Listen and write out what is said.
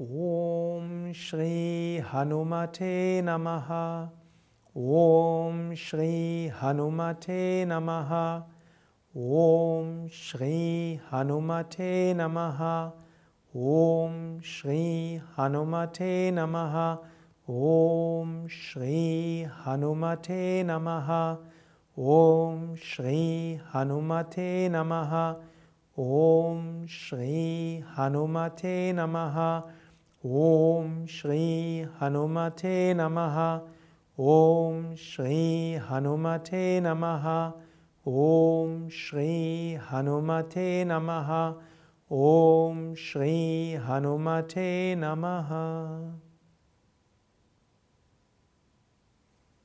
Om Shri Hanumate Namaha. Om Shri Hanumate Namaha. Om Shri Hanumate Namaha. Om Shri Hanumate Namaha. Om Shri Hanumate Namaha. Om Shri Hanumate Namaha. Om Shri Hanumate Namaha. Om Shri Hanumate Namaha. Om Shri Hanumate Namaha. Om Shri Hanumate Namaha. Om Shri Hanumate Namaha.